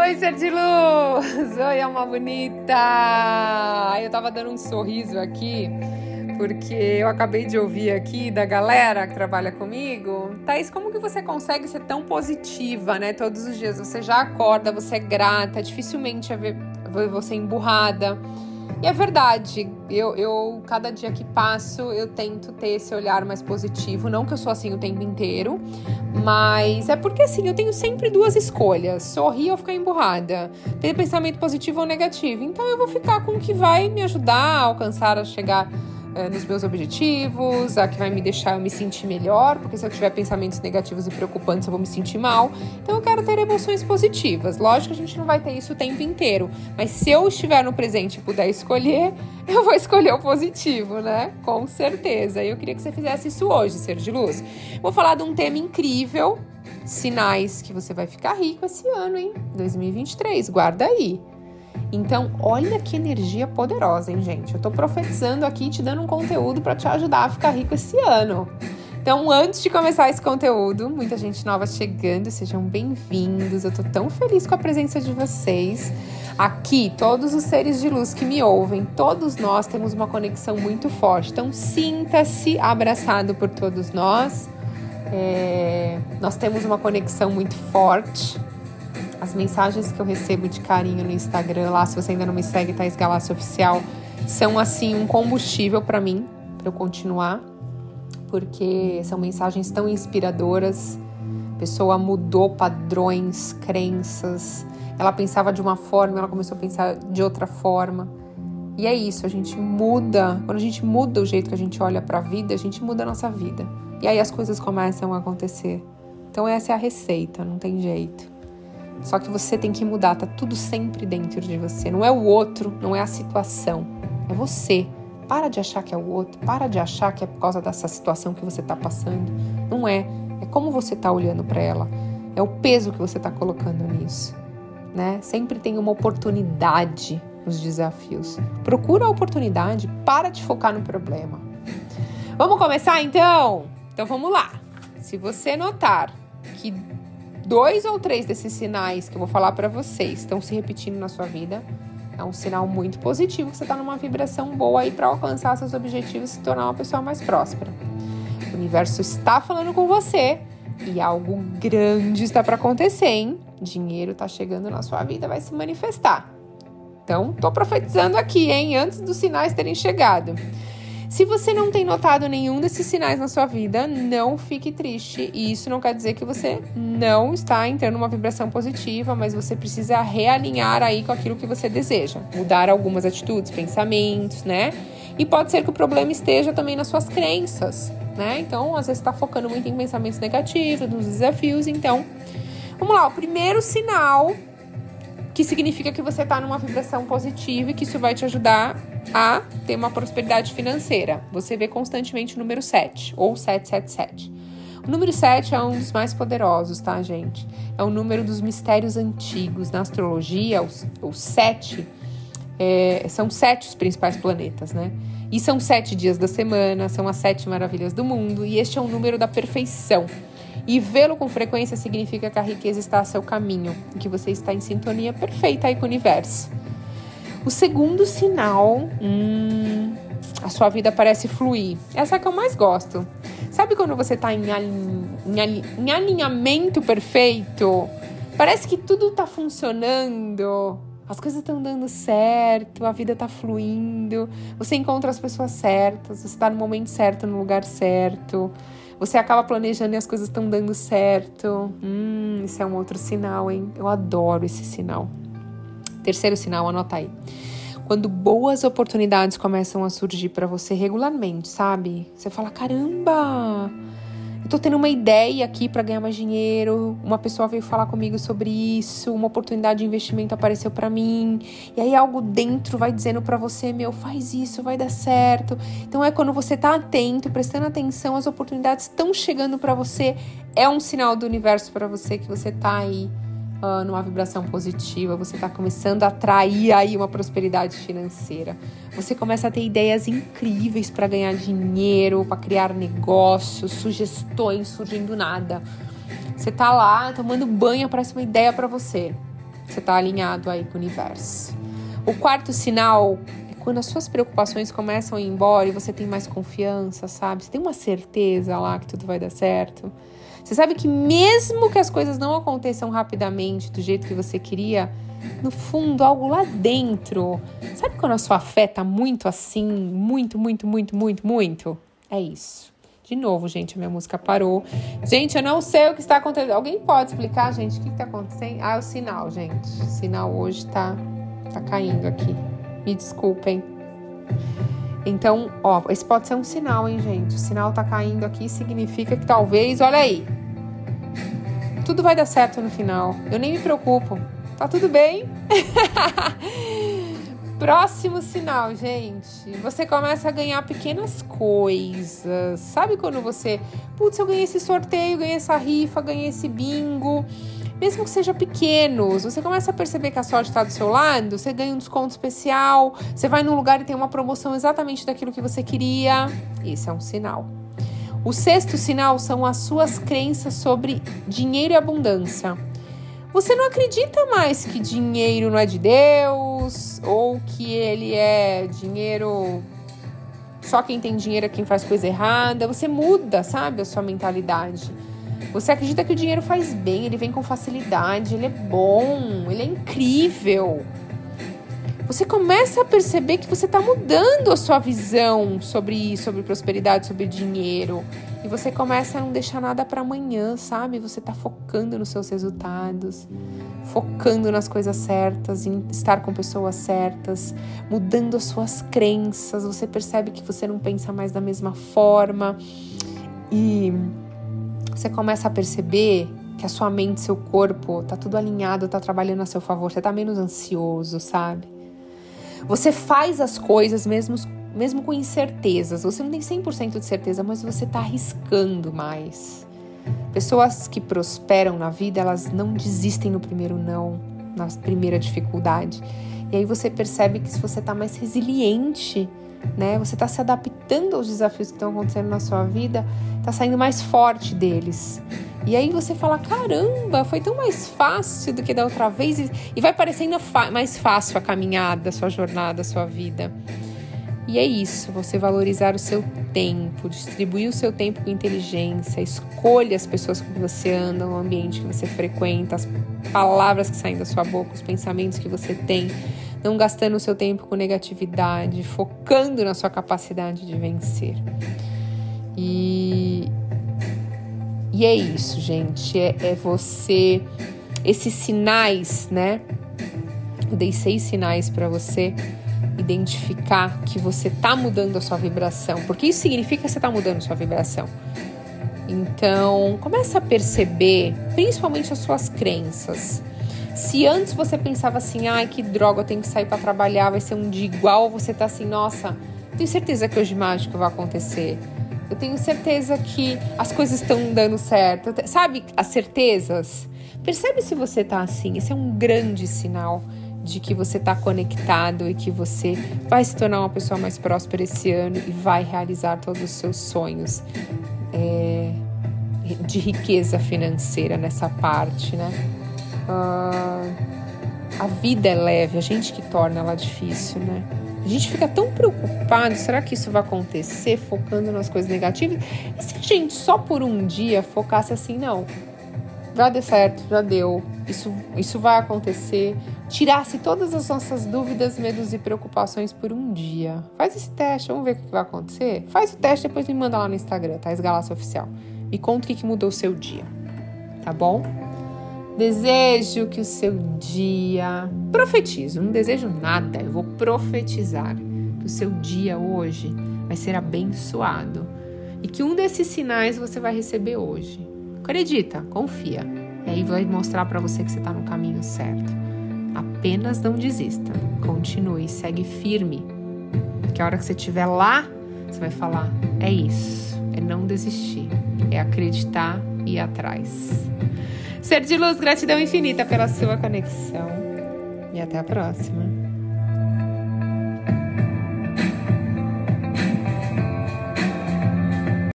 Oi, ser de luz! Oi, alma bonita! Eu tava dando um sorriso aqui porque eu acabei de ouvir aqui da galera que trabalha comigo. Thaís, como que você consegue ser tão positiva, né? Todos os dias você já acorda, você é grata, dificilmente é ver você emburrada. E é verdade, eu, eu cada dia que passo eu tento ter esse olhar mais positivo. Não que eu sou assim o tempo inteiro, mas é porque assim, eu tenho sempre duas escolhas: sorrir ou ficar emburrada, ter pensamento positivo ou negativo. Então eu vou ficar com o que vai me ajudar a alcançar, a chegar é, nos meus objetivos, a que vai me deixar eu me sentir melhor, porque se eu tiver pensamentos negativos e preocupantes eu vou me sentir mal. Então eu quero ter emoções positivas. Lógico que a gente não vai ter isso o tempo inteiro, mas se eu estiver no presente e puder escolher, eu vou escolher o positivo, né? Com certeza. E eu queria que você fizesse isso hoje, ser de luz. Vou falar de um tema incrível, sinais que você vai ficar rico esse ano, hein? 2023. Guarda aí. Então, olha que energia poderosa, hein, gente? Eu tô profetizando aqui, te dando um conteúdo para te ajudar a ficar rico esse ano. Então, antes de começar esse conteúdo, muita gente nova chegando, sejam bem-vindos. Eu tô tão feliz com a presença de vocês. Aqui, todos os seres de luz que me ouvem, todos nós temos uma conexão muito forte. Então, sinta-se abraçado por todos nós. É... Nós temos uma conexão muito forte as mensagens que eu recebo de carinho no Instagram, lá, se você ainda não me segue, Thais Galácio Oficial, são assim um combustível para mim, para eu continuar, porque são mensagens tão inspiradoras. A pessoa mudou padrões, crenças. Ela pensava de uma forma, ela começou a pensar de outra forma. E é isso, a gente muda. Quando a gente muda o jeito que a gente olha para a vida, a gente muda a nossa vida. E aí as coisas começam a acontecer. Então essa é a receita, não tem jeito. Só que você tem que mudar, tá tudo sempre dentro de você. Não é o outro, não é a situação, é você. Para de achar que é o outro, para de achar que é por causa dessa situação que você está passando. Não é. É como você está olhando para ela. É o peso que você está colocando nisso. Né? Sempre tem uma oportunidade nos desafios. Procura a oportunidade, para de focar no problema. Vamos começar então? Então vamos lá. Se você notar que dois ou três desses sinais que eu vou falar para vocês estão se repetindo na sua vida, é um sinal muito positivo que você está numa vibração boa aí para alcançar seus objetivos e se tornar uma pessoa mais próspera. O universo está falando com você e algo grande está para acontecer, hein? Dinheiro está chegando na sua vida, vai se manifestar. Então, tô profetizando aqui, hein? Antes dos sinais terem chegado. Se você não tem notado nenhum desses sinais na sua vida, não fique triste. E isso não quer dizer que você não está entrando numa vibração positiva, mas você precisa realinhar aí com aquilo que você deseja. Mudar algumas atitudes, pensamentos, né? E pode ser que o problema esteja também nas suas crenças, né? Então, às vezes está focando muito em pensamentos negativos, nos desafios. Então, vamos lá. O primeiro sinal que significa que você está numa vibração positiva e que isso vai te ajudar a ter uma prosperidade financeira. Você vê constantemente o número 7 ou 777. O número 7 é um dos mais poderosos, tá, gente? É o número dos mistérios antigos. Na astrologia, os, os sete é, são sete os principais planetas, né? E são sete dias da semana, são as sete maravilhas do mundo, e este é o número da perfeição. E vê-lo com frequência significa que a riqueza está a seu caminho, que você está em sintonia perfeita aí com o universo. O segundo sinal, hum, a sua vida parece fluir. Essa é a que eu mais gosto. Sabe quando você está em, em, em alinhamento perfeito? Parece que tudo está funcionando, as coisas estão dando certo, a vida está fluindo, você encontra as pessoas certas, você está no momento certo, no lugar certo, você acaba planejando e as coisas estão dando certo. Hum, isso é um outro sinal, hein? Eu adoro esse sinal. Terceiro sinal, anota aí. Quando boas oportunidades começam a surgir para você regularmente, sabe? Você fala: caramba, tô tendo uma ideia aqui para ganhar mais dinheiro. Uma pessoa veio falar comigo sobre isso, uma oportunidade de investimento apareceu para mim. E aí algo dentro vai dizendo para você: meu, faz isso, vai dar certo. Então é quando você tá atento, prestando atenção, as oportunidades estão chegando para você. É um sinal do universo para você que você tá aí uh, numa vibração positiva, você está começando a atrair aí uma prosperidade financeira. Você começa a ter ideias incríveis para ganhar dinheiro, para criar negócios, sugestões surgem do nada. Você tá lá tomando banho, aparece uma ideia para você. Você tá alinhado aí com o universo. O quarto sinal é quando as suas preocupações começam a ir embora e você tem mais confiança, sabe? Você tem uma certeza lá que tudo vai dar certo. Você sabe que mesmo que as coisas não aconteçam rapidamente do jeito que você queria, no fundo, algo lá dentro. Sabe quando a sua fé tá muito assim, muito, muito, muito, muito, muito? É isso. De novo, gente, a minha música parou. Gente, eu não sei o que está acontecendo. Alguém pode explicar, gente, o que está acontecendo? Ah, é o sinal, gente. O sinal hoje tá, tá caindo aqui. Me desculpem. Então, ó, esse pode ser um sinal, hein, gente? O sinal tá caindo aqui significa que talvez, olha aí. Tudo vai dar certo no final. Eu nem me preocupo. Tá tudo bem? Próximo sinal, gente. Você começa a ganhar pequenas coisas. Sabe quando você, putz, eu ganhei esse sorteio, ganhei essa rifa, ganhei esse bingo. Mesmo que seja pequenos, você começa a perceber que a sorte está do seu lado, você ganha um desconto especial, você vai num lugar e tem uma promoção exatamente daquilo que você queria. Esse é um sinal. O sexto sinal são as suas crenças sobre dinheiro e abundância. Você não acredita mais que dinheiro não é de Deus ou que ele é dinheiro. Só quem tem dinheiro é quem faz coisa errada. Você muda, sabe, a sua mentalidade. Você acredita que o dinheiro faz bem, ele vem com facilidade, ele é bom, ele é incrível você começa a perceber que você está mudando a sua visão sobre sobre prosperidade, sobre dinheiro. E você começa a não deixar nada para amanhã, sabe? Você está focando nos seus resultados, focando nas coisas certas, em estar com pessoas certas, mudando as suas crenças. Você percebe que você não pensa mais da mesma forma. E você começa a perceber que a sua mente, seu corpo, tá tudo alinhado, tá trabalhando a seu favor, você tá menos ansioso, sabe? Você faz as coisas mesmo, mesmo com incertezas. Você não tem 100% de certeza, mas você está arriscando mais. Pessoas que prosperam na vida, elas não desistem no primeiro não, na primeira dificuldade. E aí você percebe que se você está mais resiliente, né? Você está se adaptando aos desafios que estão acontecendo na sua vida, está saindo mais forte deles. E aí você fala: caramba, foi tão mais fácil do que da outra vez. E vai parecendo mais fácil a caminhada, a sua jornada, a sua vida. E é isso, você valorizar o seu tempo, distribuir o seu tempo com inteligência, escolha as pessoas com que você anda, o ambiente que você frequenta, as palavras que saem da sua boca, os pensamentos que você tem, não gastando o seu tempo com negatividade, focando na sua capacidade de vencer. E, e é isso, gente. É, é você. Esses sinais, né? Eu dei seis sinais para você identificar que você tá mudando a sua vibração, porque isso significa que você tá mudando a sua vibração. Então, começa a perceber, principalmente as suas crenças. Se antes você pensava assim, ai que droga, eu tenho que sair para trabalhar, vai ser um dia igual, você tá assim, nossa, tenho certeza que hoje mágico vai acontecer. Eu tenho certeza que as coisas estão dando certo. Sabe as certezas? Percebe se você tá assim. Esse é um grande sinal de que você está conectado e que você vai se tornar uma pessoa mais próspera esse ano e vai realizar todos os seus sonhos é, de riqueza financeira nessa parte, né? Uh, a vida é leve, a gente que torna ela difícil, né? A gente fica tão preocupado, será que isso vai acontecer, focando nas coisas negativas? E se a gente só por um dia focasse assim, não, já deu certo, já deu, isso, isso vai acontecer, tirasse todas as nossas dúvidas, medos e preocupações por um dia. Faz esse teste, vamos ver o que vai acontecer? Faz o teste, depois me manda lá no Instagram, tá? Esgalácio Oficial. Me conta o que mudou o seu dia, tá bom? Desejo que o seu dia. Profetizo, não desejo nada, eu vou profetizar que o seu dia hoje vai ser abençoado e que um desses sinais você vai receber hoje. Acredita, confia. E aí vai mostrar para você que você está no caminho certo. Apenas não desista. Continue, segue firme. Que a hora que você estiver lá, você vai falar: é isso, é não desistir, é acreditar e ir atrás. Ser de luz, gratidão infinita pela sua conexão. E até a próxima.